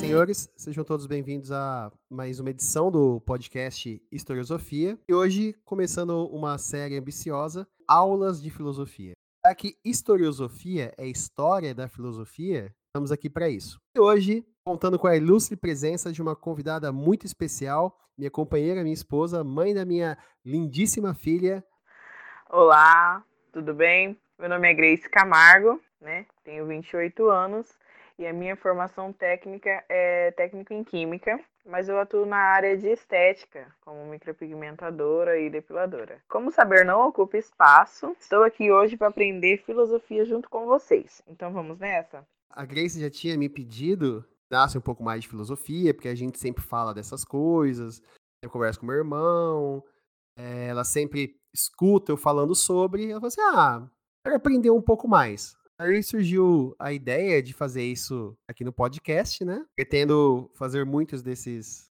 Senhores, sejam todos bem-vindos a mais uma edição do podcast Historiosofia. E hoje, começando uma série ambiciosa, Aulas de Filosofia. Já que historiosofia é história da filosofia, estamos aqui para isso. E hoje, contando com a ilustre presença de uma convidada muito especial, minha companheira, minha esposa, mãe da minha lindíssima filha. Olá, tudo bem? Meu nome é Grace Camargo, né? Tenho 28 anos e a minha formação técnica é técnico em química, mas eu atuo na área de estética, como micropigmentadora e depiladora. Como saber não ocupa espaço, estou aqui hoje para aprender filosofia junto com vocês. Então vamos nessa? A Grace já tinha me pedido nasce um pouco mais de filosofia, porque a gente sempre fala dessas coisas, eu converso com meu irmão, é, ela sempre escuta eu falando sobre, ela falou assim, ah, quero aprender um pouco mais. Aí surgiu a ideia de fazer isso aqui no podcast, né? Pretendo fazer muitos desses,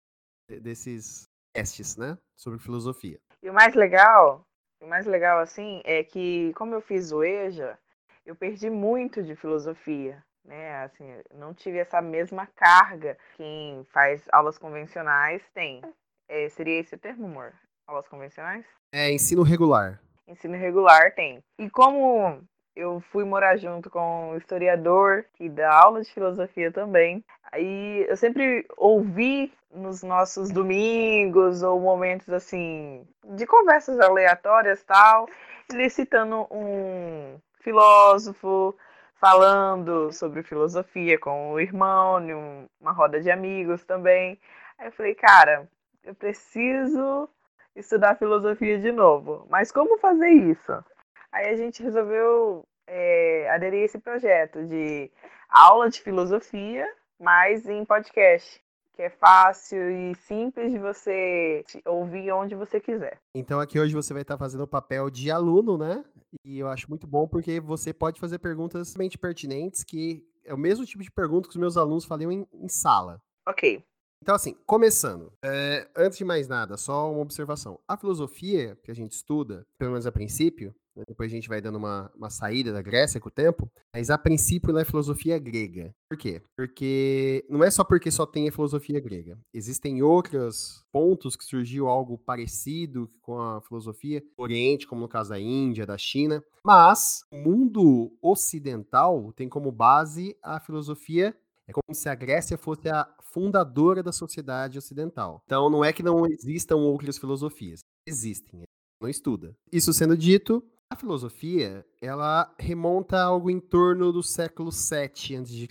desses testes, né? Sobre filosofia. E o mais legal, o mais legal assim, é que como eu fiz o EJA, eu perdi muito de filosofia né? Assim, não tive essa mesma carga que quem faz aulas convencionais tem. É, seria esse o termo, amor? Aulas convencionais? É, ensino regular. Ensino regular tem. E como eu fui morar junto com um historiador que dá aula de filosofia também, aí eu sempre ouvi nos nossos domingos ou momentos assim de conversas aleatórias tal, ele citando um filósofo, falando sobre filosofia com o irmão, em uma roda de amigos também. Aí eu falei, cara, eu preciso estudar filosofia de novo. Mas como fazer isso? Aí a gente resolveu é, aderir a esse projeto de aula de filosofia, mas em podcast que é fácil e simples de você ouvir onde você quiser. Então aqui hoje você vai estar fazendo o papel de aluno, né? E eu acho muito bom porque você pode fazer perguntas realmente pertinentes, que é o mesmo tipo de pergunta que os meus alunos faziam em, em sala. Ok. Então, assim, começando. É, antes de mais nada, só uma observação. A filosofia que a gente estuda, pelo menos a princípio, depois a gente vai dando uma, uma saída da Grécia com o tempo, mas a princípio ela é filosofia grega. Por quê? Porque não é só porque só tem a filosofia grega. Existem outros pontos que surgiu algo parecido com a filosofia Oriente, como no caso da Índia, da China, mas o mundo ocidental tem como base a filosofia é como se a Grécia fosse a fundadora da sociedade ocidental. Então não é que não existam outras filosofias. Existem, não estuda. Isso sendo dito, a filosofia, ela remonta a algo em torno do século 7 a.C.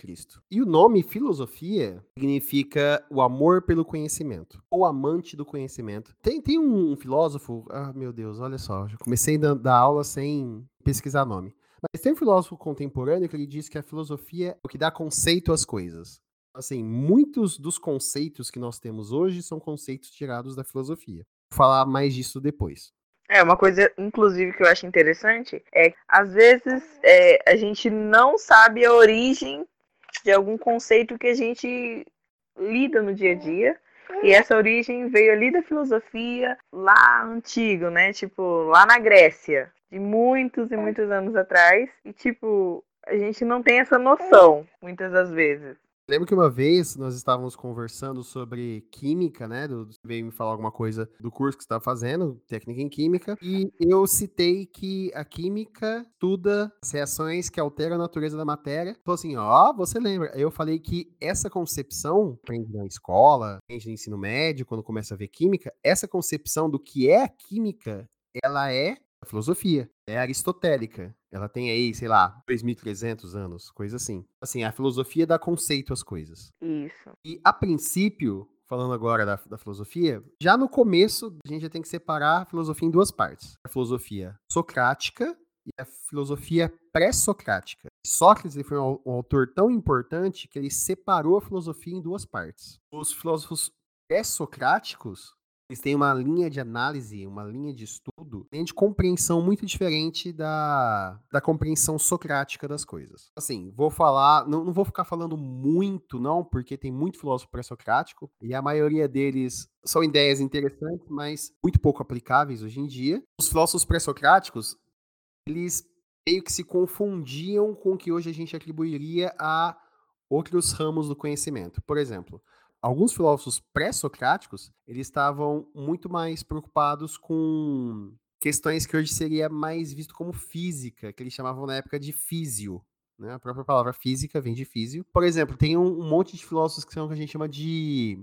E o nome filosofia significa o amor pelo conhecimento, ou amante do conhecimento. Tem, tem um filósofo, ah, meu Deus, olha só, já comecei a dar aula sem pesquisar nome. Mas tem um filósofo contemporâneo que ele diz que a filosofia é o que dá conceito às coisas. Assim, muitos dos conceitos que nós temos hoje são conceitos tirados da filosofia. Vou falar mais disso depois. É, uma coisa, inclusive, que eu acho interessante é que, às vezes, é, a gente não sabe a origem de algum conceito que a gente lida no dia a dia. E essa origem veio ali da filosofia lá antigo, né? Tipo, lá na Grécia, de muitos e muitos anos atrás. E, tipo, a gente não tem essa noção, muitas das vezes. Lembro que uma vez nós estávamos conversando sobre química, né? Do, veio me falar alguma coisa do curso que você estava fazendo, técnica em química, e eu citei que a química estuda as reações que alteram a natureza da matéria. Falou assim, ó, oh, você lembra? Eu falei que essa concepção, aprende na escola, aprende no ensino médio, quando começa a ver química, essa concepção do que é a química, ela é a filosofia. É aristotélica. Ela tem aí, sei lá, 2.300 anos, coisa assim. Assim, a filosofia dá conceito às coisas. Isso. E, a princípio, falando agora da, da, filosofia, já no começo a gente já tem que separar a filosofia em duas partes: a filosofia socrática e a filosofia pré-socrática. Sócrates foi um, um, autor tão importante que ele separou a filosofia em duas partes. Os filósofos pré-socráticos eles têm uma linha de análise, uma linha de estudo, linha de compreensão muito diferente da, da compreensão socrática das coisas. Assim, vou falar, não, não vou ficar falando muito, não, porque tem muito filósofo pré-socrático, e a maioria deles são ideias interessantes, mas muito pouco aplicáveis hoje em dia. Os filósofos pré-socráticos, eles meio que se confundiam com o que hoje a gente atribuiria a outros ramos do conhecimento. Por exemplo, alguns filósofos pré-socráticos, eles estavam muito mais preocupados com questões que hoje seria mais visto como física, que eles chamavam na época de físio. Né? A própria palavra física vem de físio. Por exemplo, tem um, um monte de filósofos que são o que a gente chama de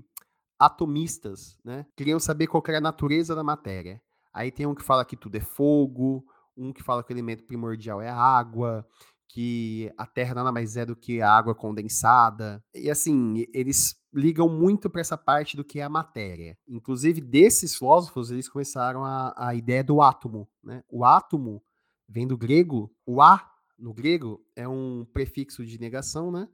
atomistas, né? Queriam saber qual era a natureza da matéria. Aí tem um que fala que tudo é fogo, um que fala que o elemento primordial é a água, que a Terra nada mais é do que a água condensada. E assim, eles ligam muito para essa parte do que é a matéria. Inclusive, desses filósofos, eles começaram a, a ideia do átomo. Né? O átomo vem do grego, o A no grego é um prefixo de negação, né?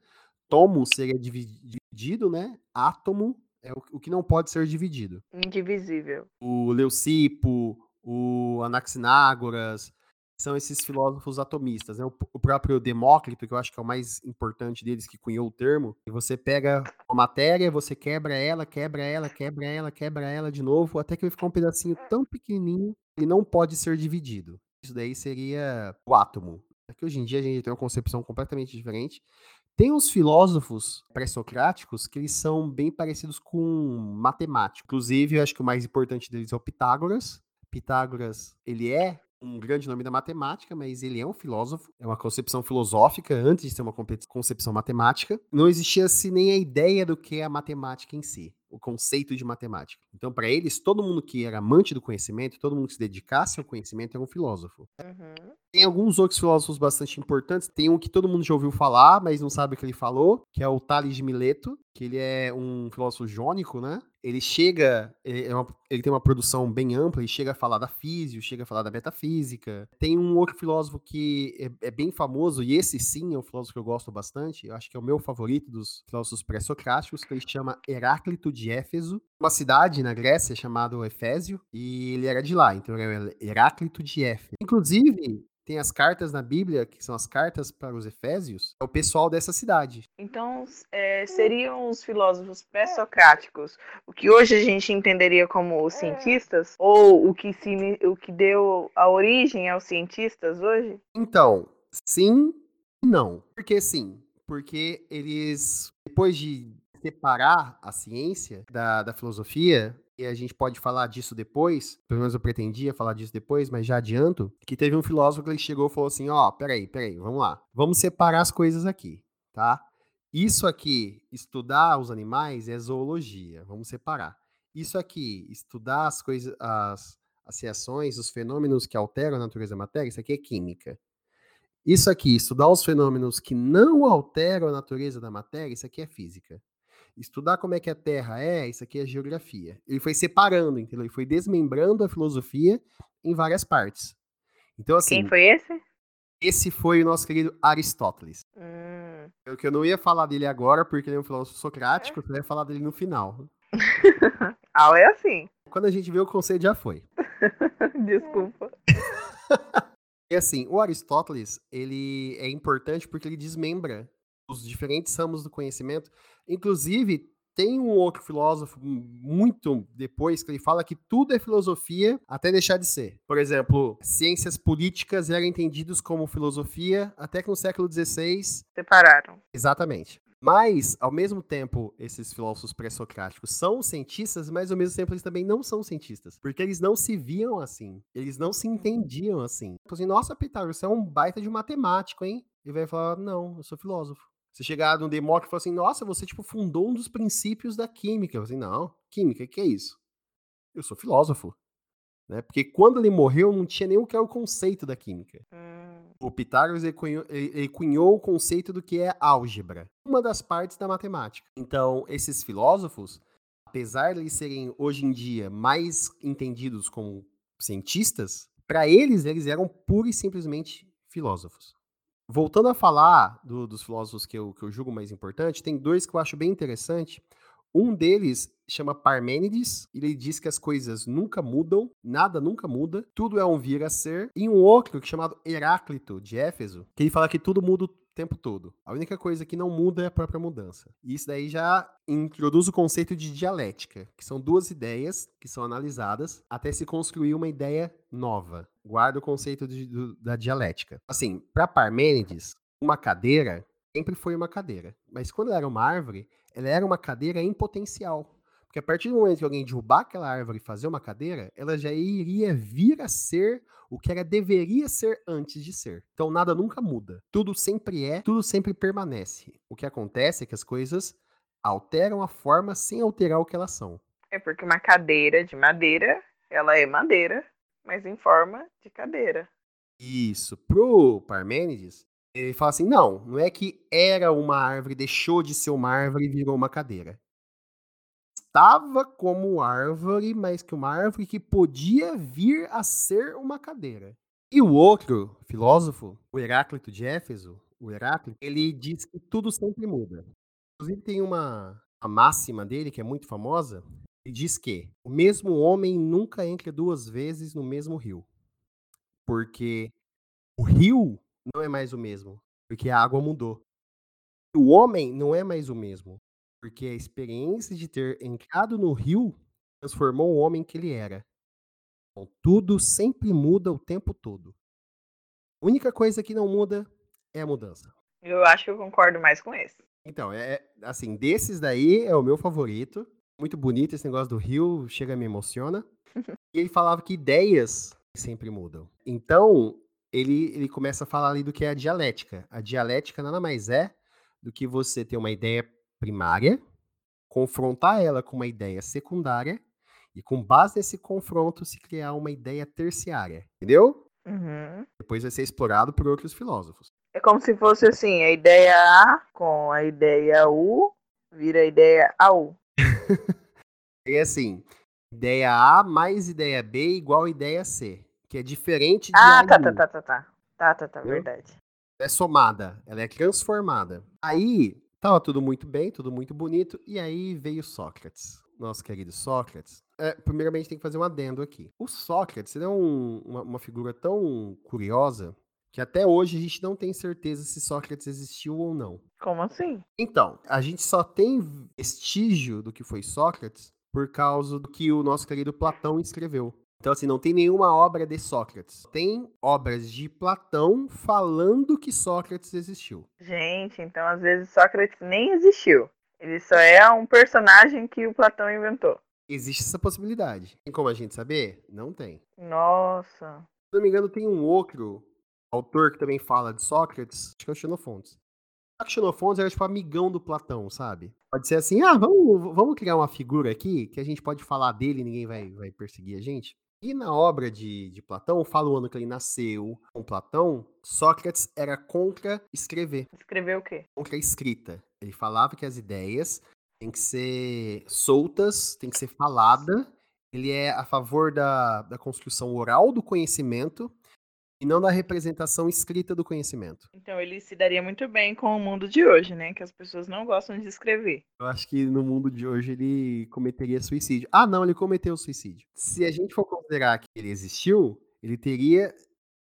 Tomo seria dividido, né? Átomo é o, o que não pode ser dividido. Indivisível. O Leucipo, o Anaxinágoras, são esses filósofos atomistas. Né? O, próprio Demócrito, que eu acho que é o mais importante deles, que cunhou o termo, e você pega a matéria, você quebra ela, quebra ela, quebra ela, quebra ela de novo, até que vai ficar um pedacinho tão pequenininho que não pode ser dividido. Isso daí seria o átomo. É que hoje em dia a gente tem uma concepção completamente diferente. Tem uns filósofos pré-socráticos que eles são bem parecidos com matemáticos. Inclusive, eu acho que o mais importante deles é o Pitágoras. Pitágoras, ele é um grande nome da matemática, mas ele é um filósofo, é uma concepção filosófica antes de ser uma concepção matemática. Não existia-se nem a ideia do que é a matemática em si, o conceito de matemática. Então, para eles, todo mundo que era amante do conhecimento, todo mundo que se dedicasse ao conhecimento era um filósofo. Uhum. Tem alguns outros filósofos bastante importantes. Tem um que todo mundo já ouviu falar, mas não sabe o que ele falou, que é o Tales de Mileto, que ele é um filósofo jônico, né? Ele chega, ele, é uma, ele, tem uma produção bem ampla, ele chega a falar da física, chega a falar da metafísica. Tem um outro filósofo que é, é, bem famoso, e esse sim é um filósofo que eu gosto bastante, eu acho que é o meu favorito dos filósofos pré-socráticos, que ele chama Heráclito de Éfeso, uma cidade na Grécia chamada Efésio, e ele era de lá, então ele é Heráclito de Éfeso. Inclusive, tem as cartas na Bíblia, que são as cartas para os Efésios, é o pessoal dessa cidade. Então, é, seriam os filósofos pré-socráticos o que hoje a gente entenderia como os cientistas? Ou o que, se, o que deu a origem aos cientistas hoje? Então, sim e não. Por que sim? Porque eles, depois de separar a ciência da, da filosofia, e a gente pode falar disso depois, pelo menos eu pretendia falar disso depois, mas já adianto, que teve um filósofo que chegou e falou assim, ó, oh, peraí, peraí, vamos lá, vamos separar as coisas aqui, tá? Isso aqui, estudar os animais é zoologia, vamos separar. Isso aqui, estudar as coisas, as, as reações, os fenômenos que alteram a natureza da matéria, isso aqui é química. Isso aqui, estudar os fenômenos que não alteram a natureza da matéria, isso aqui é física. Estudar como é que a Terra é, isso aqui é geografia. Ele foi separando, entendeu? Ele foi desmembrando a filosofia em várias partes. Então, assim. Quem foi esse? Esse foi o nosso querido Aristóteles. Hum. Eu que eu não ia falar dele agora, porque ele é um filósofo socrático, é. eu ia falar dele no final. ah, é assim. Quando a gente vê o conceito, já foi. Desculpa. e assim, o Aristóteles, ele é importante porque ele desmembra os diferentes ramos do conhecimento. Inclusive, tem um outro filósofo muito depois que ele fala que tudo é filosofia até deixar de ser. Por exemplo, ciências políticas eram entendidos como filosofia até que no século XVI separaram. Exatamente. Mas, ao mesmo tempo, esses filósofos pré-socráticos são cientistas, mas ao mesmo tempo eles também não são cientistas. Porque eles não se viam assim. Eles não se entendiam assim. Tipo assim, nossa, Pitágoras, você é um baita de matemático, hein? E vai falar, não, eu sou filósofo. Você chegar no Demócrito e falar assim, nossa, você tipo fundou um dos princípios da química. Eu falei, não, química, o que é isso? Eu sou filósofo. Né? Porque quando ele morreu, não tinha nem o que é o conceito da química. Hum. O Pitágoras ele cunhou, ele cunhou o conceito do que é álgebra, uma das partes da matemática. Então, esses filósofos, apesar de eles serem hoje em dia mais entendidos como cientistas, para eles, eles eram pura e simplesmente filósofos. Voltando a falar do, dos filósofos que eu, que eu julgo mais importante, tem dois que eu acho bem interessante. Um deles chama Parmênides, ele diz que as coisas nunca mudam, nada nunca muda, tudo é um vir a ser. E um outro que é chamado Heráclito, de Éfeso, que ele fala que tudo muda tempo todo. A única coisa que não muda é a própria mudança. E isso daí já introduz o conceito de dialética, que são duas ideias que são analisadas até se construir uma ideia nova. Guarda o conceito de, do, da dialética. Assim, para Parmênides, uma cadeira sempre foi uma cadeira. Mas quando ela era uma árvore, ela era uma cadeira em potencial. Porque a partir do momento que alguém derrubar aquela árvore e fazer uma cadeira, ela já iria vir a ser o que ela deveria ser antes de ser. Então nada nunca muda. Tudo sempre é, tudo sempre permanece. O que acontece é que as coisas alteram a forma sem alterar o que elas são. É porque uma cadeira de madeira, ela é madeira, mas em forma de cadeira. Isso. Pro Parmênides, ele fala assim: não, não é que era uma árvore, deixou de ser uma árvore e virou uma cadeira. Estava como árvore, mas que uma árvore que podia vir a ser uma cadeira. E o outro filósofo, o Heráclito de Éfeso, o Heráclito, ele diz que tudo sempre muda. Inclusive tem uma, uma máxima dele que é muito famosa, ele diz que o mesmo homem nunca entra duas vezes no mesmo rio. Porque o rio não é mais o mesmo, porque a água mudou. O homem não é mais o mesmo, porque a experiência de ter entrado no rio transformou o homem que ele era. Então, tudo sempre muda o tempo todo. A única coisa que não muda é a mudança. Eu acho que eu concordo mais com esse. Então, é é, assim, desses daí é o meu favorito. Muito bonito esse negócio do rio, chega me emociona. e ele falava que ideias sempre mudam. Então, ele, ele começa a falar ali do que é a dialética. A dialética nada mais é do que você ter uma ideia primária, confrontar ela com uma ideia secundária e com base nesse confronto se criar uma ideia terciária, entendeu? Uhum. Depois vai ser explorado por outros filósofos. É como se fosse assim, a ideia A com a ideia U vira a ideia AU. É assim, ideia A mais ideia B igual ideia C, que é diferente de Ah, tá, tá, tá, tá, tá. Tá, tá, tá, Entendeu? verdade. é somada, ela é transformada. Aí, tava tudo muito bem, tudo muito bonito, e aí veio Sócrates, nosso querido Sócrates. É, primeiramente tem que fazer um adendo aqui. O Sócrates é um- uma, uma figura tão curiosa que até hoje a gente não tem certeza se Sócrates existiu ou não. Como assim? Então, a gente só tem vestígio do que foi Sócrates por causa do que o nosso querido Platão escreveu. Então, assim, não tem nenhuma obra de Sócrates. Tem obras de Platão falando que Sócrates existiu. Gente, então às vezes Sócrates nem existiu. Ele só é um personagem que o Platão inventou. Existe essa possibilidade. Tem como a gente saber? Não tem. Nossa. Se não me engano, tem um outro autor que também fala de Sócrates, acho que é o Xenofontes. Só que o Xenofontes era tipo amigão do Platão, sabe? Pode ser assim, ah, vamos, vamos criar uma figura aqui que a gente pode falar dele e ninguém vai, vai perseguir a gente. E na obra de, de Platão, fala o ano que ele nasceu com Platão, Sócrates era contra escrever, Escreveu o quê? contra a escrita. Ele falava que as ideias têm que ser soltas, têm que ser falada. Ele é a favor da, da construção oral do conhecimento e não da representação escrita do conhecimento. Então ele se daria muito bem com o mundo de hoje, né? Que as pessoas não gostam de escrever. Eu acho que no mundo de hoje ele cometeria suicídio. Ah, não, ele cometeu suicídio. Se a gente for considerar que ele existiu, ele teria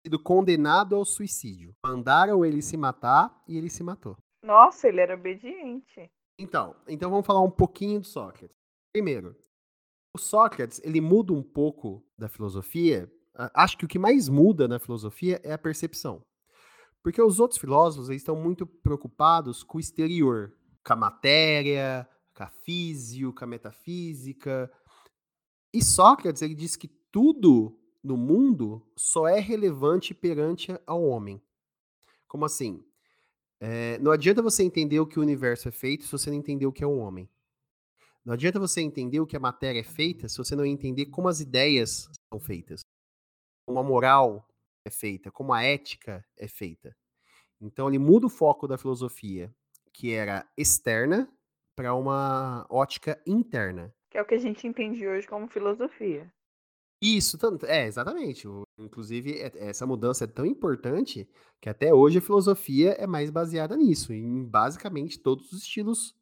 sido condenado ao suicídio. Mandaram ele se matar e ele se matou. Nossa, ele era obediente. Então, então vamos falar um pouquinho do Sócrates. Primeiro, o Sócrates, ele muda um pouco da filosofia. Acho que o que mais muda na filosofia é a percepção. Porque os outros filósofos eles estão muito preocupados com o exterior, com a matéria, com a físio, com a metafísica. E Sócrates, ele diz que tudo no mundo só é relevante perante ao homem. Como assim? É, não adianta você entender o que o universo é feito se você não entender o que é um homem. Não adianta você entender o que a matéria é feita se você não entender como as ideias são feitas. Como a moral é feita, como a ética é feita. Então ele muda o foco da filosofia, que era externa, para uma ótica interna. Que é o que a gente entende hoje como filosofia. Isso, tanto, é, exatamente. Inclusive, é- essa mudança é tão importante que até hoje a filosofia é mais baseada nisso. Em basicamente todos os estilos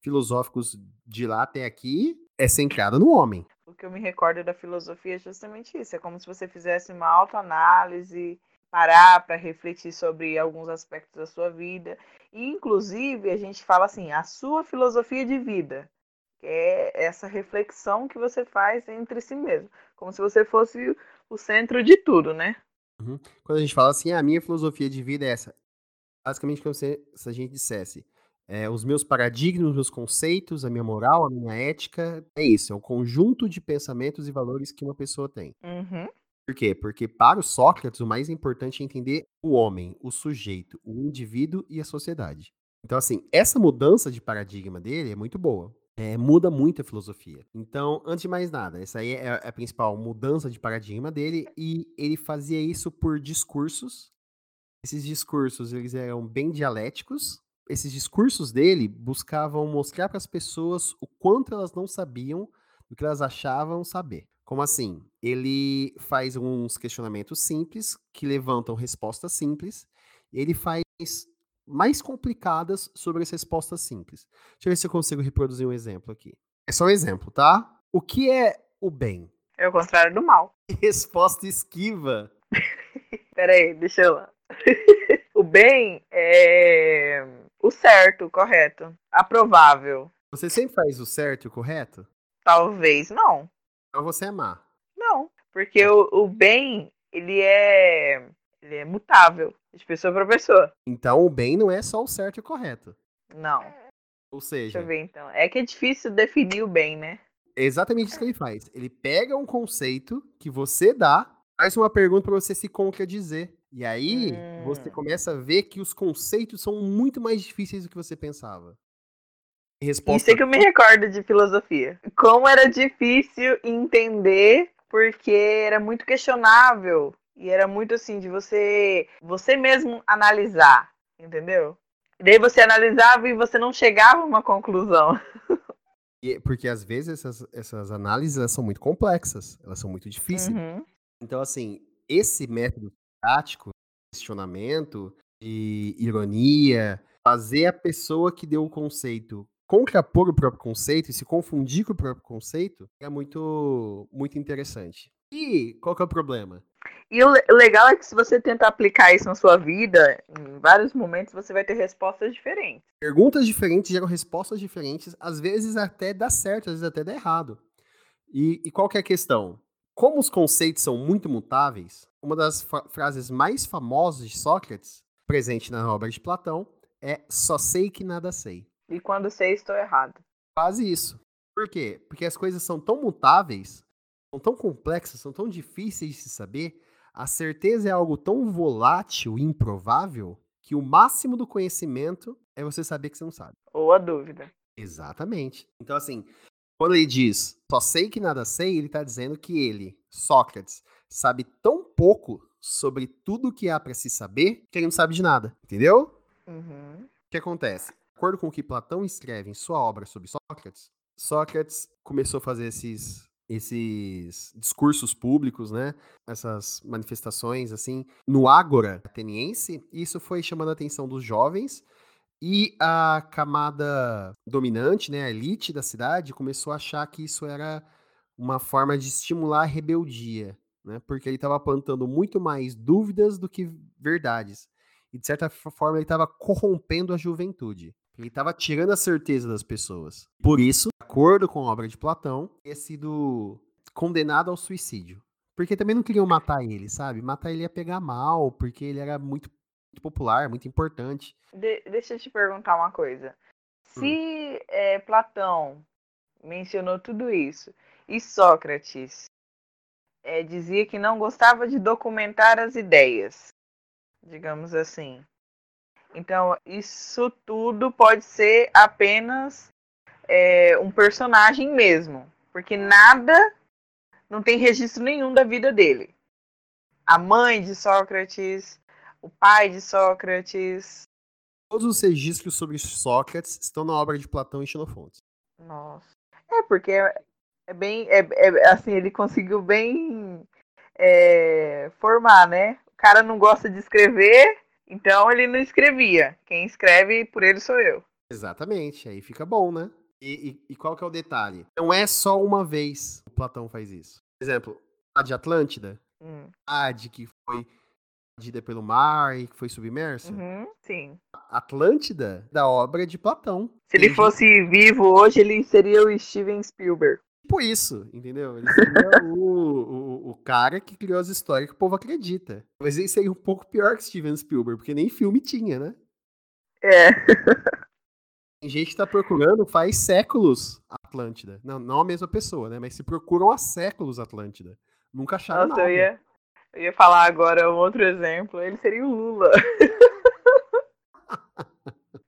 filosóficos de lá até aqui é centrada no homem. O que eu me recordo da filosofia é justamente isso. É como se você fizesse uma autoanálise, parar para refletir sobre alguns aspectos da sua vida. E, inclusive, a gente fala assim, a sua filosofia de vida, que é essa reflexão que você faz entre si mesmo. Como se você fosse o centro de tudo, né? Quando a gente fala assim, "Ah, a minha filosofia de vida é essa. basicamente como se, se a gente dissesse é, os meus paradigmas, os meus conceitos, a minha moral, a minha ética, é isso, é um conjunto de pensamentos e valores que uma pessoa tem. Uhum. Por quê? Porque para o Sócrates, o mais importante é entender o homem, o sujeito, o indivíduo e a sociedade. Então, assim, essa mudança de paradigma dele é muito boa. É, muda muito a filosofia. Então, antes de mais nada, essa aí é a principal mudança de paradigma dele, e ele fazia isso por discursos. Esses discursos, eles eram bem dialéticos. Esses discursos dele buscavam mostrar para as pessoas o quanto elas não sabiam do que elas achavam saber. Como assim? Ele faz uns questionamentos simples que levantam respostas simples. Ele faz mais complicadas sobre as respostas simples. Deixa eu ver se eu consigo reproduzir um exemplo aqui. É só um exemplo, tá? O que é o bem? É o contrário do mal. Resposta esquiva. Peraí, deixa eu lá. o bem é o certo, o correto. Aprovável. Você sempre faz o certo e o correto? Talvez não. Então você é má. Não, porque o, o bem, ele é, ele é mutável de pessoa para pessoa. Então o bem não é só o certo e o correto. Não. Ou Deixa seja, eu ver então. É que é difícil definir o bem, né? é exatamente isso que ele faz. Ele pega um conceito que você dá, faz uma pergunta para você se contradizer. E aí você Hum. começa a ver que os conceitos são muito mais difíceis do que você pensava. Isso Resposta é que eu me recordo de filosofia. Como era difícil entender, porque era muito questionável. E era muito assim, de você você mesmo analisar, entendeu? E daí você analisava e você não chegava a uma conclusão. E- Porque às vezes essas, essas análises são muito complexas, elas são muito difíceis. Uhum. Então, assim, esse método questionamento, de ironia, fazer a pessoa que deu o conceito contrapor o próprio conceito e se confundir com o próprio conceito é muito, muito interessante. E qual que é o problema? E o legal é que se você tentar aplicar isso na sua vida, em vários momentos você vai ter respostas diferentes. Perguntas diferentes geram respostas diferentes, às vezes até dá certo, às vezes até dá errado. E, e qual que é a questão? Como os conceitos são muito mutáveis, uma das frases mais famosas de Sócrates, presente na obra de Platão, é só sei que nada sei. E quando sei, estou errado. Quase isso. Por quê? Porque as coisas são tão mutáveis, são tão complexas, são tão difíceis de se saber, a certeza é algo tão volátil e improvável que o máximo do conhecimento é você saber que você não sabe. Ou a dúvida. Exatamente. Então, assim, quando ele diz só sei que nada sei, ele está dizendo que ele, Sócrates, sabe tão pouco sobre tudo que há para se saber que ele não sabe de nada. Entendeu? Uhum. O que acontece? De acordo com o que Platão escreve em sua obra sobre Sócrates, Sócrates começou a fazer esses, esses discursos públicos, né? Essas manifestações, assim, no Ágora ateniense. E isso foi chamando a atenção dos jovens. E a camada dominante, né, a elite da cidade, começou a achar que isso era uma forma de estimular a rebeldia, né? Porque ele estava plantando muito mais dúvidas do que verdades. E, de certa forma, ele estava corrompendo a juventude. Ele estava tirando a certeza das pessoas. Por isso, de acordo com a obra de Platão, teria sido condenado ao suicídio. Porque também não queriam matar ele, sabe? Matar ele ia pegar mal, porque ele era muito, muito popular, muito importante. De- deixa eu te perguntar uma coisa. Se é, Platão mencionou tudo isso e Sócrates é, dizia que não gostava de documentar as ideias, digamos assim. Então, isso tudo pode ser apenas é, um personagem mesmo, porque nada, não tem registro nenhum da vida dele. A mãe de Sócrates, o pai de Sócrates, Todos os registros sobre Sócrates estão na obra de Platão e Xenofontes. Nossa. É, porque é, é bem. É, é- assim, ele conseguiu bem é, formar, né? O cara não gosta de escrever, então ele não escrevia. Quem escreve por ele sou eu. Exatamente, aí fica bom, né? E, e- e qual que é o detalhe? Não é só uma vez que o Platão faz isso. Por exemplo, a de Atlântida, Hum. a de que foi invadida pelo mar e que foi submersa. Uhum, sim. Atlântida, da obra de Platão. Se ele fosse vivo hoje, ele seria o Steven Spielberg. Tipo isso, entendeu? Ele seria o, o, o cara que criou as histórias que o povo acredita. Mas ele seria um pouco pior que Steven Spielberg, porque nem filme tinha, né? É. Tem gente que tá procurando faz séculos Atlântida. Não, não a mesma pessoa, né? Mas se procuram há séculos Atlântida. Nunca acharam Nossa, nada. eu ia, eu ia falar agora um outro exemplo. Ele seria o Lula.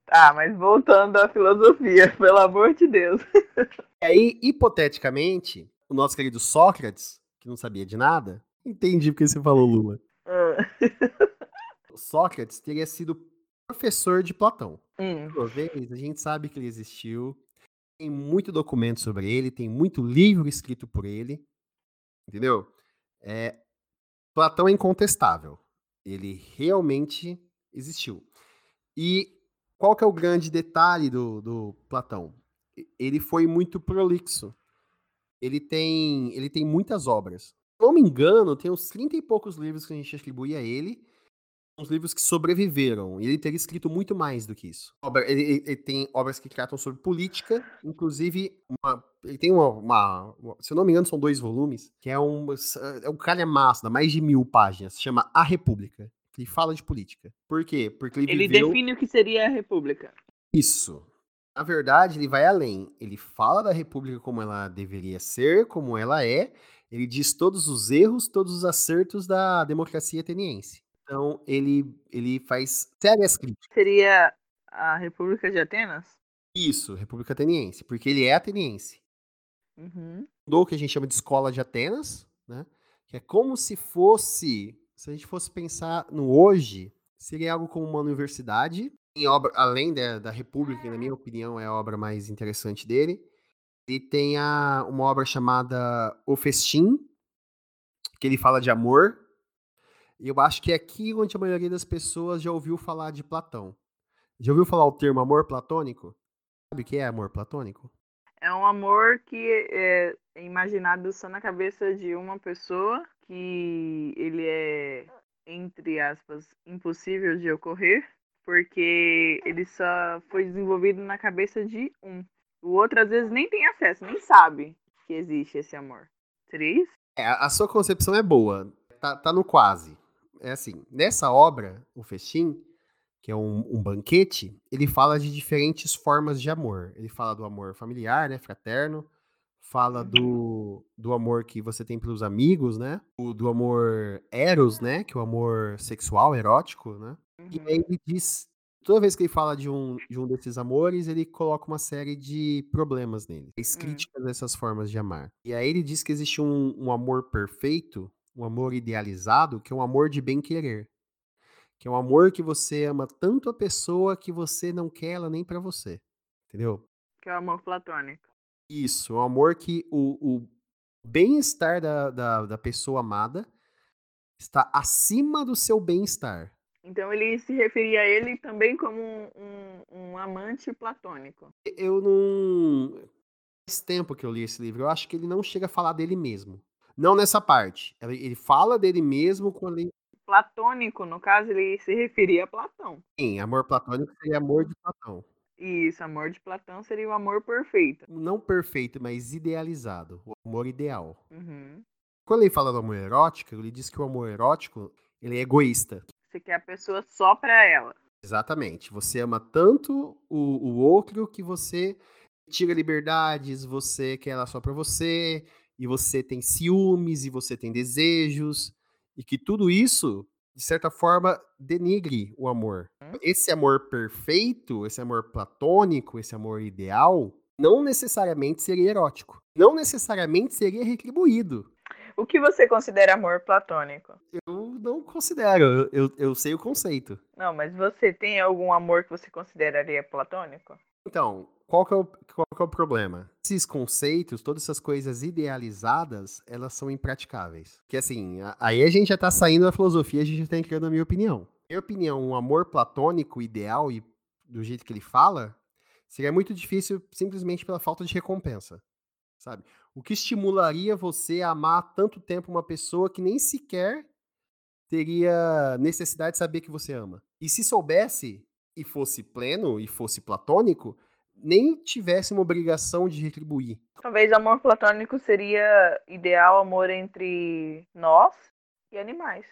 tá, mas voltando à filosofia, pelo amor de Deus. E aí, hipoteticamente, o nosso querido Sócrates, que não sabia de nada, entendi porque você falou Lula. Ah, O Sócrates teria sido professor de Platão. hum, Por vez, a gente sabe que ele existiu. Tem muito documento sobre ele, tem muito livro escrito por ele. Entendeu? É, Platão é incontestável. Ele realmente existiu. E qual que é o grande detalhe do, do Platão? Ele foi muito prolixo. Ele tem, ele tem muitas obras. Se não me engano, tem uns 30 e poucos livros que a gente atribui a ele. Uns livros que sobreviveram. E ele teria escrito muito mais do que isso. Ele, ele- ele tem obras que tratam sobre política, inclusive uma- ele tem uma, uma- Se eu não me engano, são dois volumes, que é um, é um calhamaço, dá mais de mil páginas. Se chama A República. Que fala de política. Por quê? Porque ele, ele viveu define o que seria a república. isso. Na verdade, ele vai além. Ele fala da República como ela deveria ser, como ela é. Ele diz todos os erros, todos os acertos da democracia ateniense. Então, ele, ele faz sérias críticas. Seria a República de Atenas? Isso, República Ateniense, porque ele é ateniense. Uhum. Mudou o que a gente chama de escola de Atenas, né? Que é como se fosse, se a gente fosse pensar no hoje, seria algo como uma universidade. Em obra, além da, da República, que na minha opinião é a obra mais interessante dele, ele tem a, uma obra chamada O Festim, que ele fala de amor. E eu acho que é aqui onde a maioria das pessoas já ouviu falar de Platão. Já ouviu falar o termo amor platônico? Sabe o que é amor platônico? É um amor que é é imaginado só na cabeça de uma pessoa, que ele é, entre aspas, impossível de ocorrer, porque ele só foi desenvolvido na cabeça de um. O outro, às vezes, nem tem acesso, nem sabe que existe esse amor. Seria isso? É, a a sua concepção é boa, tá, tá no quase. É assim, nessa obra, o Festim, que é um, um banquete, ele fala de diferentes formas de amor. Ele fala do amor familiar, né, fraterno, fala do, do amor que você tem pelos amigos, né, o, do amor eros, né, que é o amor sexual, erótico, né, e aí ele diz, toda vez que ele fala de um, de um desses amores, ele coloca uma série de problemas nele, as Hum. críticas dessas formas de amar. E aí ele diz que existe um, um amor perfeito, um amor idealizado, que é um amor de bem-querer. Que é um amor que você ama tanto a pessoa que você não quer ela nem pra você. Entendeu? Que é o amor platônico. Isso, é um amor que o, o bem-estar da, da, da pessoa amada está acima do seu bem-estar. Então ele se referia a ele também como um, um- um amante platônico. Eu não. Faz tempo que eu li esse livro. Eu acho que ele não chega a falar dele mesmo. Não nessa parte. Ele fala dele mesmo quando ele. Platônico, no caso, ele se referia a Platão. Sim, amor platônico seria amor de Platão. Isso, amor de Platão seria o amor perfeito. Não perfeito, mas idealizado. O amor ideal. Uhum. Quando ele fala do amor erótico, ele diz que o amor erótico ele é egoísta. Você quer a pessoa só pra ela. Exatamente. Você ama tanto o, o outro que você tira liberdades, você quer ela só pra você, e você tem ciúmes, e você tem desejos, e que tudo isso, de certa forma, denigre o amor. Esse amor perfeito, esse amor platônico, esse amor ideal, não necessariamente seria erótico. Não necessariamente seria retribuído. O que você considera amor platônico? Eu não considero, eu, eu, sei o conceito. Não, mas você tem algum amor que você consideraria platônico? Então, qual que, é o, que é o problema? Esses conceitos, todas essas coisas idealizadas, elas são impraticáveis. Que assim, aí a gente já tá saindo da filosofia, a gente já tá entrando na minha opinião. Minha opinião, um amor platônico ideal e do jeito que ele fala, seria muito difícil simplesmente pela falta de recompensa. Sabe? O que estimularia você a amar tanto tempo uma pessoa que nem sequer teria necessidade de saber que você ama? E se soubesse e fosse pleno e fosse platônico, nem tivesse uma obrigação de retribuir. Talvez amor platônico seria ideal amor entre nós e animais.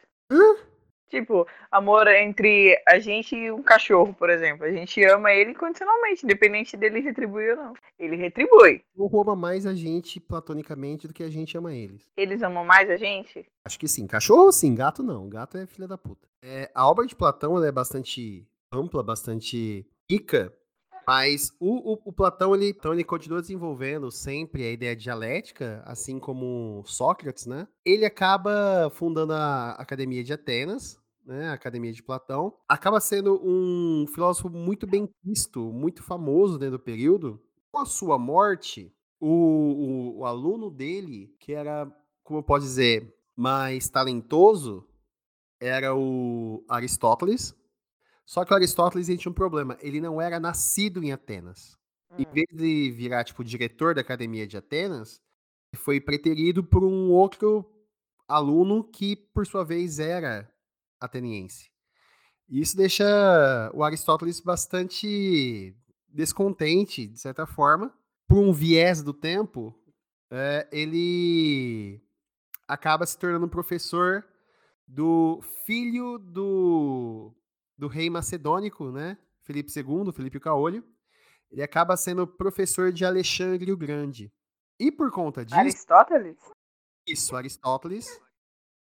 Tipo, amor entre a gente e um cachorro, por exemplo. A gente ama ele incondicionalmente, independente dele retribuir ou não. Ele retribui. Ou rouba mais a gente platonicamente do que a gente ama eles. Eles amam mais a gente? Acho que sim. Cachorro sim, gato não. Gato é filha da puta. É, a obra de Platão ela é bastante ampla, bastante rica, mas o, o, o, Platão, ele, então, ele continua desenvolvendo sempre a ideia dialética, assim como Sócrates, né? Ele acaba fundando a Academia de Atenas, né? A Academia de Platão. Acaba sendo um filósofo muito bem visto, muito famoso dentro do período. Com a sua morte, o, o, o aluno dele, que era, como eu posso dizer, mais talentoso, era o Aristóteles, só que o Aristóteles tinha um problema. Ele não era nascido em Atenas. Hum. Em vez de virar, tipo, diretor da Academia de Atenas, ele foi preterido por um outro aluno que, por sua vez, era ateniense. E isso deixa o Aristóteles bastante descontente, de certa forma. Por um viés do tempo, é, ele acaba se tornando professor do filho do do rei macedônico, né? Felipe II, Felipe Caolho. Ele acaba sendo professor de Alexandre o Grande. E por conta disso. Aristóteles? Isso, Aristóteles,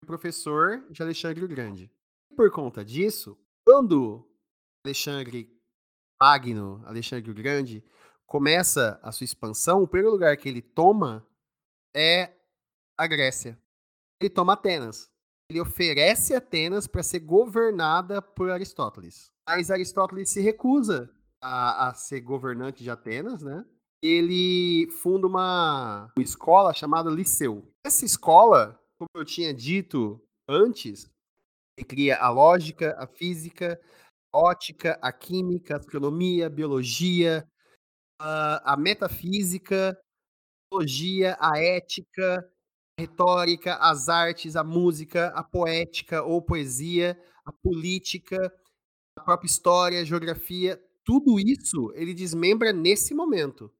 professor de Alexandre o Grande. E por conta disso, quando Alexandre Magno, Alexandre o Grande, começa a sua expansão, o primeiro lugar que ele toma é a Grécia. Ele toma Atenas ele oferece Atenas para ser governada por Aristóteles. Mas Aristóteles se recusa a, a, ser governante de Atenas, né? Ele funda uma, uma escola chamada Liceu. Essa escola, como eu tinha dito antes, ele cria a lógica, a física, a ótica, a química, a astronomia, a biologia, a, a metafísica, a biologia, a ética, retórica, as artes, a música, a poética ou poesia, a política, a própria história, a geografia, tudo isso ele desmembra nesse momento.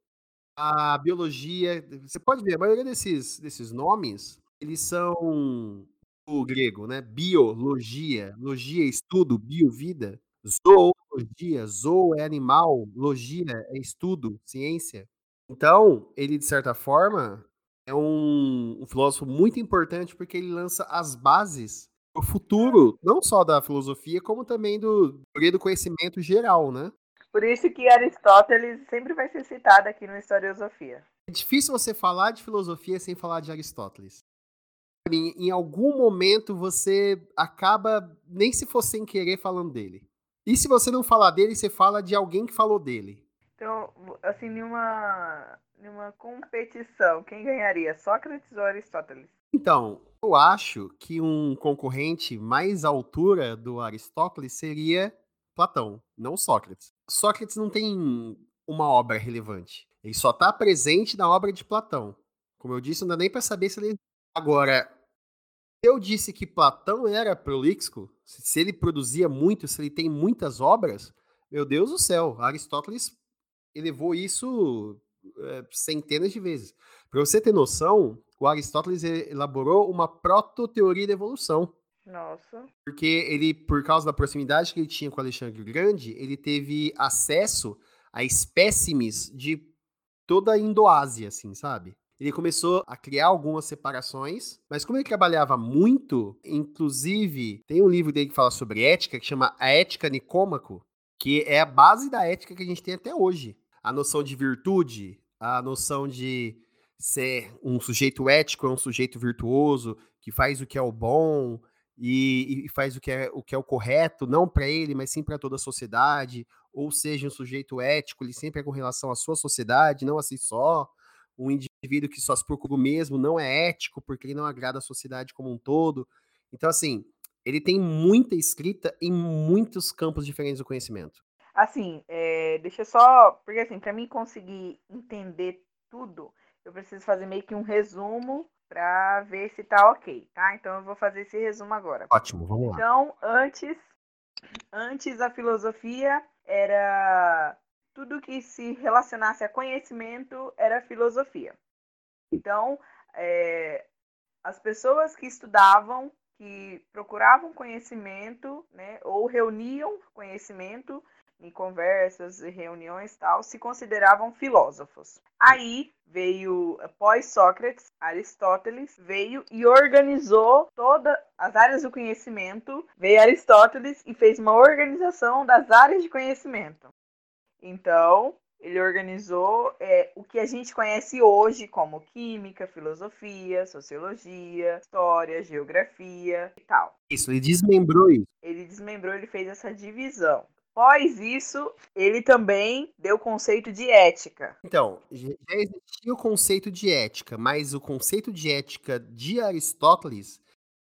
A biologia, você pode ver, a maioria desses, desses nomes, eles são o grego, né? Biologia, logia, estudo, bio, vida. Zoologia, zoo é animal, logia é estudo, ciência. Então, ele, de certa forma, é um, um filósofo muito importante porque ele lança as bases o futuro, não só da filosofia, como também do do conhecimento geral, né? Por isso que Aristóteles sempre vai ser citado aqui no Historiosofia. É difícil você falar de filosofia sem falar de Aristóteles. Em, em algum momento você acaba, nem se for sem querer, falando dele. E se você não falar dele, você fala de alguém que falou dele. Então, assim, nenhuma numa competição, quem ganharia? Sócrates ou Aristóteles? Então, eu acho que um concorrente mais à altura do Aristóteles seria Platão, não Sócrates. Sócrates não tem uma obra relevante. Ele só está presente na obra de Platão. Como eu disse, não dá nem para saber se ele. Agora, eu disse que Platão era prolixo, se ele produzia muito, se ele tem muitas obras, meu Deus do céu, Aristóteles elevou isso é, centenas de vezes. Para você ter noção, o Aristóteles elaborou uma proto-teoria da evolução. Nossa. Porque ele, por causa da proximidade que ele tinha com Alexandre o Grande, ele teve acesso a espécimes de toda a Indoásia, assim, sabe? Ele começou a criar algumas separações, mas como ele trabalhava muito, inclusive, tem um livro dele que fala sobre ética, que chama A Ética Nicômaco, que é a base da ética que a gente tem até hoje a noção de virtude, a noção de ser um sujeito ético, é um sujeito virtuoso, que faz o que é o bom e, e faz o que é o que é o correto, não para ele, mas sim para toda a sociedade, ou seja, um sujeito ético, ele sempre é com relação à sua sociedade, não a si só. Um indivíduo que só se procura mesmo não é ético, porque ele não agrada a sociedade como um todo. Então, assim, ele tem muita escrita em muitos campos diferentes do conhecimento. Assim, é, deixa eu só. Porque, assim, para mim conseguir entender tudo, eu preciso fazer meio que um resumo para ver se tá ok, tá? Então eu vou fazer esse resumo agora. Ótimo, vamos lá. Então, antes, antes a filosofia era tudo que se relacionasse a conhecimento era filosofia. Então, é, as pessoas que estudavam, que procuravam conhecimento, né, ou reuniam conhecimento em conversas e reuniões tal, se consideravam filósofos. Aí veio, após Sócrates, Aristóteles veio e organizou todas as áreas do conhecimento. Veio Aristóteles e fez uma organização das áreas de conhecimento. Então, ele organizou é, o que a gente conhece hoje como química, filosofia, sociologia, história, geografia e tal. Isso, ele desmembrou isso. Ele desmembrou, ele fez essa divisão. Após isso, ele também deu o conceito de ética. Então, já existia o conceito de ética, mas o conceito de ética de Aristóteles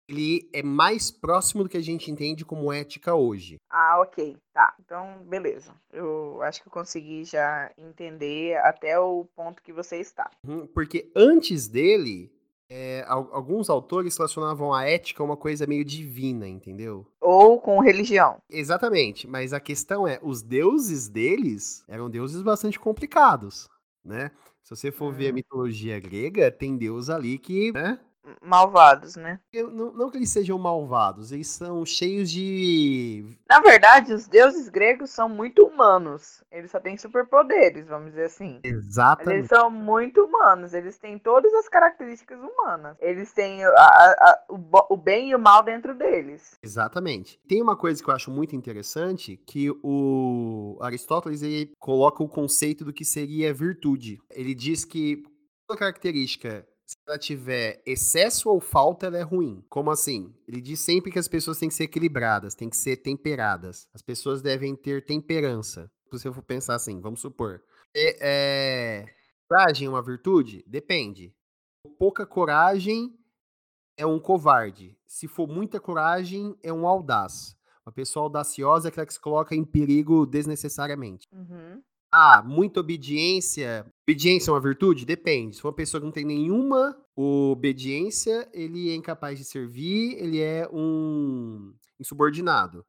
ele é mais próximo do que a gente entende como ética hoje. Ah, ok. Tá. Então, beleza. Eu acho que eu consegui já entender até o ponto que você está. Uhum, porque antes dele, é, alguns autores relacionavam a ética a uma coisa meio divina, entendeu? Ou com religião. Exatamente, mas a questão é, os deuses deles eram deuses bastante complicados, né? Se você for ver a hum. mitologia grega, tem deus ali que, né? Malvados, né? Eu, não, não, que eles sejam malvados, eles são cheios de. Na verdade, os deuses gregos são muito humanos. Eles só têm superpoderes, vamos dizer assim. Exatamente. Eles são muito humanos, eles têm todas as características humanas. Eles têm a, a, o, o bem e o mal dentro deles. Exatamente. Tem uma coisa que eu acho muito interessante, que o Aristóteles ele coloca o conceito do que seria virtude. Ele diz que toda característica se ela tiver excesso ou falta, ela é ruim. Como assim? Ele diz sempre que as pessoas têm que ser equilibradas, têm que ser temperadas. As pessoas devem ter temperança. Se você for pensar assim, vamos supor. É, é... Coragem é uma virtude? Depende. Pouca coragem é um covarde. Se for muita coragem, é um audaz. Uma pessoa audaciosa é aquela que se coloca em perigo desnecessariamente. Uhum. Ah, muita obediência. Obediência é uma virtude? Depende. Se uma pessoa que não tem nenhuma obediência, ele é incapaz de servir, ele é um insubordinado.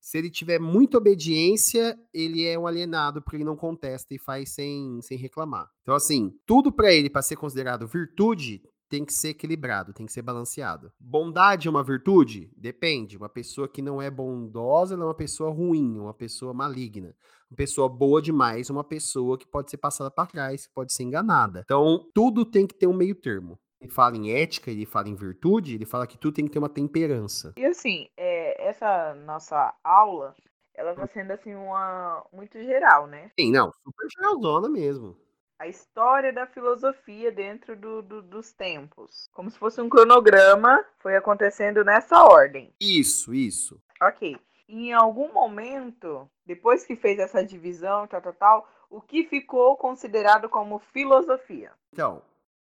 Se ele tiver muita obediência, ele é um alienado porque ele não contesta e faz sem, sem reclamar. Então, assim, tudo para ele, para ser considerado virtude, tem que ser equilibrado, tem que ser balanceado. Bondade é uma virtude? Depende. Uma pessoa que não é bondosa é uma pessoa ruim, uma pessoa maligna. Uma pessoa boa demais é uma pessoa que pode ser passada para trás, que pode ser enganada. Então, tudo tem que ter um meio termo. Ele fala em ética, ele fala em virtude, ele fala que tudo tem que ter uma temperança. E assim, é, essa nossa aula, ela tá sendo assim uma muito geral, né? Sim, não, super geralzona mesmo a história da filosofia dentro do, do, dos tempos. Como se fosse um cronograma, foi acontecendo nessa ordem. Isso, isso. Ok. Em algum momento, depois que fez essa divisão, tal, tal, tal, o que ficou considerado como filosofia? Então,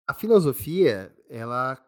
a filosofia, ela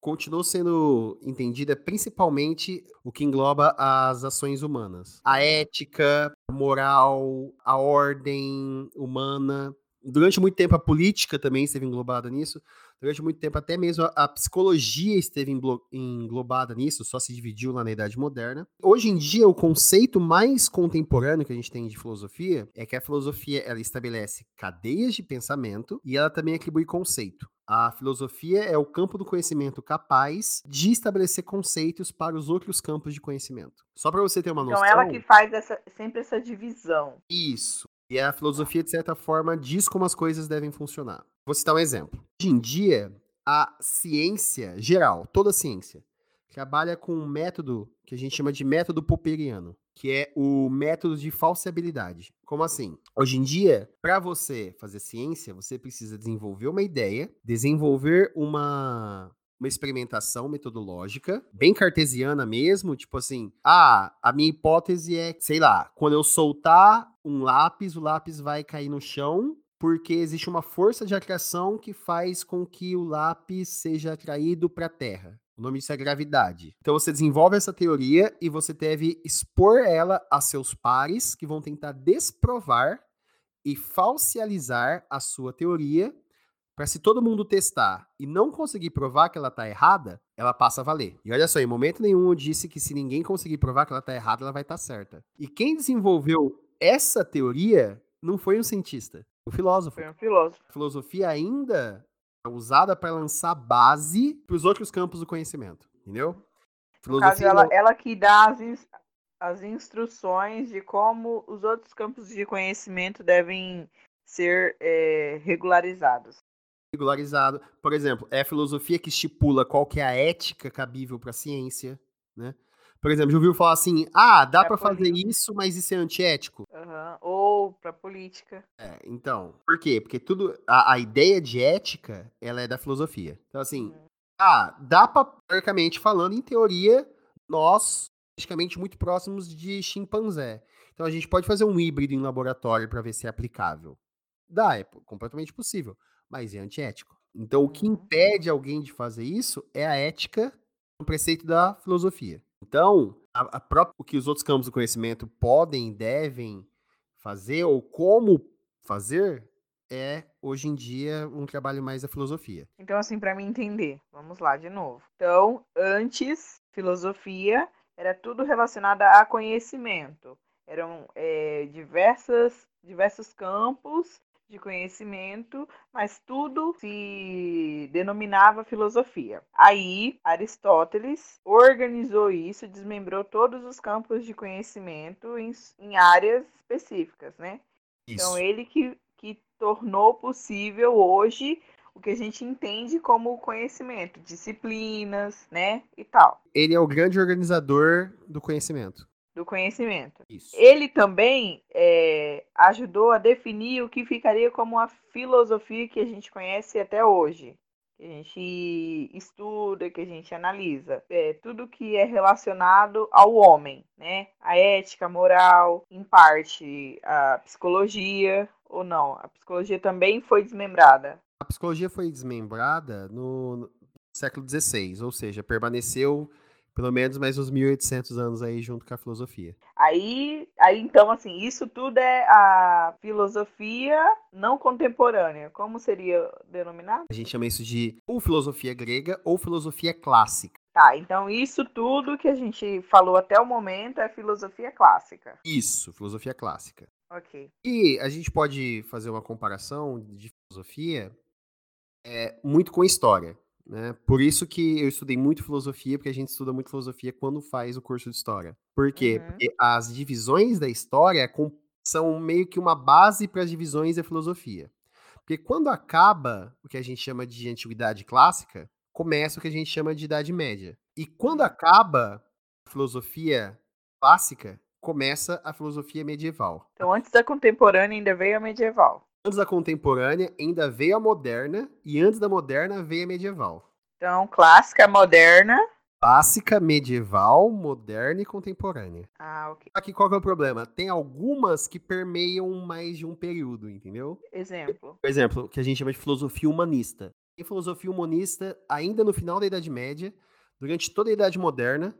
continuou sendo entendida principalmente o que engloba as ações humanas. A ética, a moral, a ordem humana durante muito tempo a política também esteve englobada nisso, durante muito tempo até mesmo a, a psicologia esteve englobada nisso, só se dividiu lá na Idade Moderna. Hoje em dia, o conceito mais contemporâneo que a gente tem de filosofia é que a filosofia ela estabelece cadeias de pensamento e ela também atribui conceito. A filosofia é o campo do conhecimento capaz de estabelecer conceitos para os outros campos de conhecimento. Só para você ter uma noção. Então ela que faz essa, sempre essa divisão. Isso. E a filosofia, de certa forma, diz como as coisas devem funcionar. Vou citar um exemplo. Hoje em dia, a ciência geral, toda a ciência, trabalha com um método que a gente chama de método popperiano, que é o método de falseabilidade. Como assim? Hoje em dia, para você fazer ciência, você precisa desenvolver uma ideia, desenvolver uma uma experimentação metodológica, bem cartesiana mesmo, tipo assim, ah, a minha hipótese é, sei lá, quando eu soltar um lápis, o lápis vai cair no chão, porque existe uma força de atração que faz com que o lápis seja atraído para a Terra. O nome disso é gravidade. Então você desenvolve essa teoria e você deve expor ela a seus pares que vão tentar desprovar e falsealizar a sua teoria para se todo mundo testar e não conseguir provar que ela tá errada, ela passa a valer. E olha só, em momento nenhum eu disse que se ninguém conseguir provar que ela tá errada, ela vai estar tá certa. E quem desenvolveu essa teoria não foi um cientista, um filósofo. Foi um filósofo. A filosofia ainda é usada para lançar base para os outros campos do conhecimento, entendeu? No caso, ela, ela que dá as, ins- as instruções de como os outros campos de conhecimento devem ser é, regularizados. Regularizado. Por exemplo, é a filosofia que estipula qual que é a ética cabível para a ciência, né? Por exemplo, já ouviu falar assim, ah, dá para fazer isso, mas isso é antiético? Aham. Ou para política. É, então, por quê? Porque tudo, a, a ideia de ética, ela é da filosofia. Então, assim, Uhum. ah, dá pra, teoricamente falando, em teoria, nós, praticamente muito próximos de chimpanzé. Então, a gente pode fazer um híbrido em laboratório para ver se é aplicável. Dá, é completamente possível, mas é antiético. Então, o que Uhum. impede alguém de fazer isso é a ética, o preceito da filosofia. Então, a, a própria, o que os outros campos do conhecimento podem e devem fazer, ou como fazer, é, hoje em dia, um trabalho mais da filosofia. Então, assim, para mim entender, vamos lá de novo. Então, antes, filosofia era tudo relacionado a conhecimento. Eram é, diversas, diversos campos de conhecimento, mas tudo se denominava filosofia. Aí, Aristóteles organizou isso, desmembrou todos os campos de conhecimento em, em áreas específicas, né? Então, ele que, que tornou possível hoje o que a gente entende como conhecimento, disciplinas, né? E tal, Ele é o grande organizador do conhecimento. Do conhecimento. Isso. Ele também é, ajudou a definir o que ficaria como a filosofia que a gente conhece até hoje. Que a gente estuda, que a gente analisa. É, tudo que é relacionado ao homem, né? A ética, a moral, em parte a psicologia, ou não. A psicologia também foi desmembrada. A psicologia foi desmembrada no, no século XVI, ou seja, permaneceu pelo menos mais uns 1800 anos aí junto com a filosofia. Aí, aí então, assim, isso tudo é a filosofia não contemporânea. Como seria denominado? A gente chama isso de ou filosofia grega ou filosofia clássica. Tá, então isso tudo que a gente falou até o momento é filosofia clássica. Isso, filosofia clássica. Ok. E a gente pode fazer uma comparação de filosofia é, muito com história. Né? Por isso que eu estudei muito filosofia, porque a gente estuda muito filosofia quando faz o curso de história. Por quê? Uhum. Porque as divisões da história são meio que uma base para as divisões da filosofia. Porque quando acaba o que a gente chama de antiguidade clássica, começa o que a gente chama de idade média. E quando acaba a filosofia clássica, começa a filosofia medieval. Então, antes da contemporânea ainda veio a medieval. Antes da contemporânea, ainda veio a moderna, e antes da moderna veio a medieval. Então, clássica, moderna. Clássica, medieval, moderna e contemporânea. Ah, ok. Aqui qual que é o problema? Tem algumas que permeiam mais de um período, entendeu? Exemplo. Por exemplo, o que a gente chama de filosofia humanista. Tem filosofia humanista ainda no final da Idade Média, durante toda a Idade Moderna,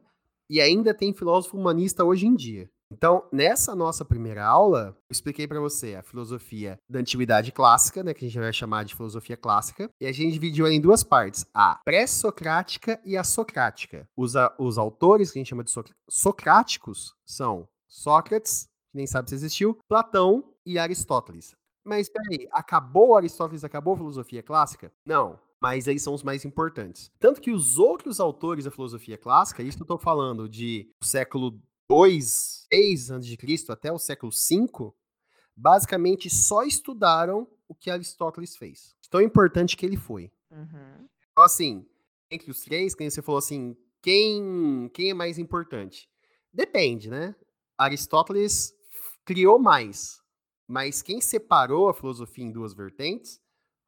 e ainda tem filósofo humanista hoje em dia. Então, nessa nossa primeira aula, eu expliquei para você a filosofia da antiguidade clássica, né, que a gente vai chamar de filosofia clássica, e a gente dividiu ela em duas partes, a pré-socrática e a socrática. Os, os autores que a gente chama de soc- socráticos são Sócrates, que nem sabe se existiu, Platão e Aristóteles. Mas peraí, acabou Aristóteles, acabou a filosofia clássica? Não. Mas eles são os mais importantes. Tanto que os outros autores da filosofia clássica, isso eu tô falando de século 2, 6 a.C. até o século 5, basicamente só estudaram o que Aristóteles fez. Tão importante que ele foi. Uhum. Então, assim, entre os três, quem você falou assim, quem, quem é mais importante? Depende, né? Aristóteles criou mais, mas quem separou a filosofia em duas vertentes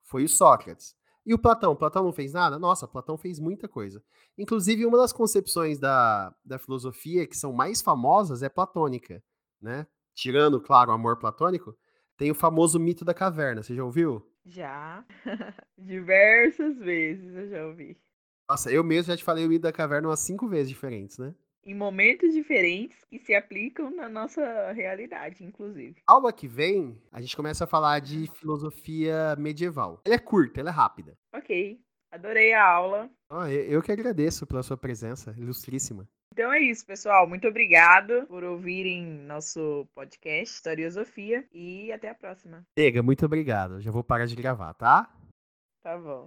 foi o Sócrates. E o Platão? Platão não fez nada? Nossa, Platão fez muita coisa. Inclusive, uma das concepções da, da filosofia que são mais famosas é platônica, né? Tirando, claro, o amor platônico, tem o famoso mito da caverna. Você já ouviu? Já. Diversas vezes eu já ouvi. Nossa, eu mesmo já te falei o mito da caverna umas cinco vezes diferentes, né? Em momentos diferentes que se aplicam na nossa realidade, inclusive. Aula que vem, a gente começa a falar de filosofia medieval. Ela é curta, ela é rápida. Ok. Adorei a aula. Ó, eu, que agradeço pela sua presença, ilustríssima. Então é isso, pessoal. Muito obrigado por ouvirem nosso podcast Historiosofia e até a próxima. Chega, muito obrigado. Já vou parar de gravar, tá? Tá bom.